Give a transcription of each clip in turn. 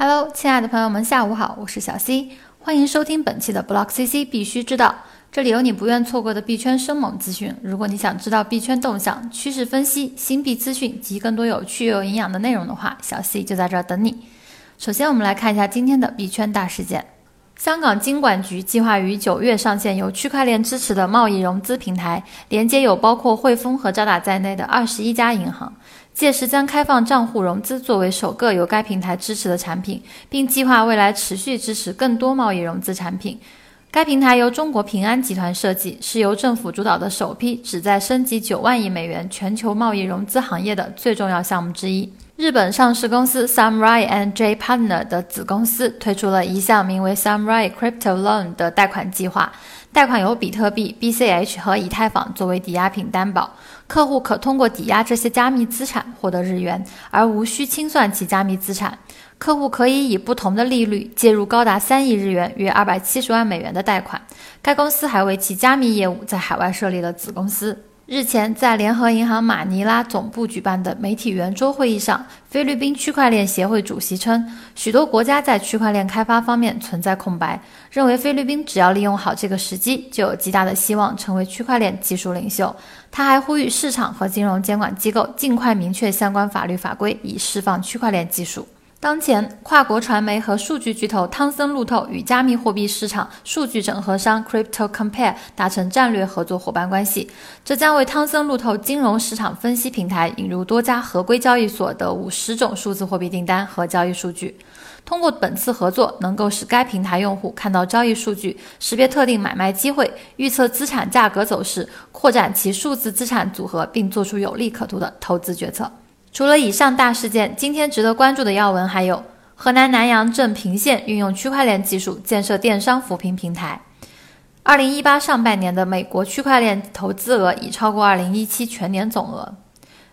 Hello，亲爱的朋友们，下午好，我是小 C，欢迎收听本期的 Block CC 必须知道，这里有你不愿错过的币圈生猛资讯。如果你想知道币圈动向、趋势分析、新币资讯及更多有趣又有营养的内容的话，小 C 就在这儿等你。首先，我们来看一下今天的币圈大事件：香港金管局计划于九月上线由区块链支持的贸易融资平台，连接有包括汇丰和渣打在内的二十一家银行。届时将开放账户融资作为首个由该平台支持的产品，并计划未来持续支持更多贸易融资产品。该平台由中国平安集团设计，是由政府主导的首批旨在升级九万亿美元全球贸易融资行业的最重要项目之一。日本上市公司 Samurai and J Partner 的子公司推出了一项名为 Samurai Crypto Loan 的贷款计划。贷款由比特币、BCH 和以太坊作为抵押品担保，客户可通过抵押这些加密资产获得日元，而无需清算其加密资产。客户可以以不同的利率借入高达三亿日元（约二百七十万美元）的贷款。该公司还为其加密业务在海外设立了子公司。日前，在联合银行马尼拉总部举办的媒体圆桌会议上，菲律宾区块链协会主席称，许多国家在区块链开发方面存在空白，认为菲律宾只要利用好这个时机，就有极大的希望成为区块链技术领袖。他还呼吁市场和金融监管机构尽快明确相关法律法规，以释放区块链技术。当前，跨国传媒和数据巨头汤森路透与加密货币市场数据整合商 Crypto Compare 达成战略合作伙伴关系，这将为汤森路透金融市场分析平台引入多家合规交易所的五十种数字货币订单和交易数据。通过本次合作，能够使该平台用户看到交易数据，识别特定买卖机会，预测资产价格走势，扩展其数字资产组合，并做出有利可图的投资决策。除了以上大事件，今天值得关注的要闻还有：河南南阳镇平县运用区块链技术建设电商扶贫平台。二零一八上半年的美国区块链投资额已超过二零一七全年总额。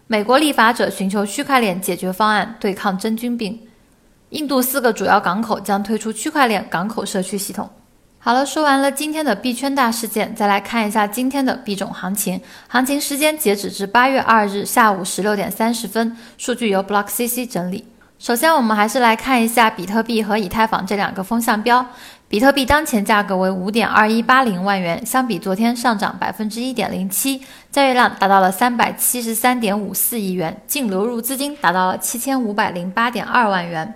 美国立法者寻求区块链解决方案对抗真菌病。印度四个主要港口将推出区块链港口社区系统。好了，说完了今天的币圈大事件，再来看一下今天的币种行情。行情时间截止至八月二日下午十六点三十分，数据由 Block CC 整理。首先，我们还是来看一下比特币和以太坊这两个风向标。比特币当前价格为五点二一八零万元，相比昨天上涨百分之一点零七，交易量达到了三百七十三点五四亿元，净流入资金达到了七千五百零八点二万元。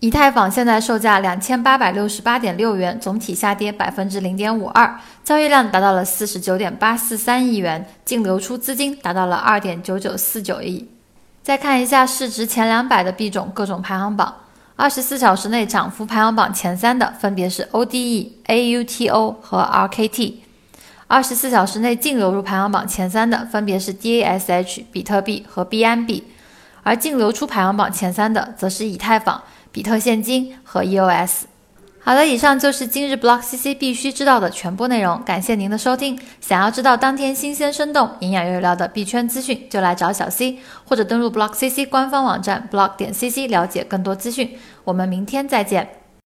以太坊现在售价两千八百六十八点六元，总体下跌百分之零点五二，交易量达到了四十九点八四三亿元，净流出资金达到了二点九九四九亿。再看一下市值前两百的币种各种排行榜，二十四小时内涨幅排行榜前三的分别是 ODE、AUTO 和 RKT，二十四小时内净流入排行榜前三的分别是 DASH、比特币和 BNB，而净流出排行榜前三的则是以太坊。比特现金和 EOS。好的，以上就是今日 Block CC 必须知道的全部内容。感谢您的收听。想要知道当天新鲜、生动、营养又有料的币圈资讯，就来找小 C，或者登录 Block CC 官方网站 block 点 CC 了解更多资讯。我们明天再见。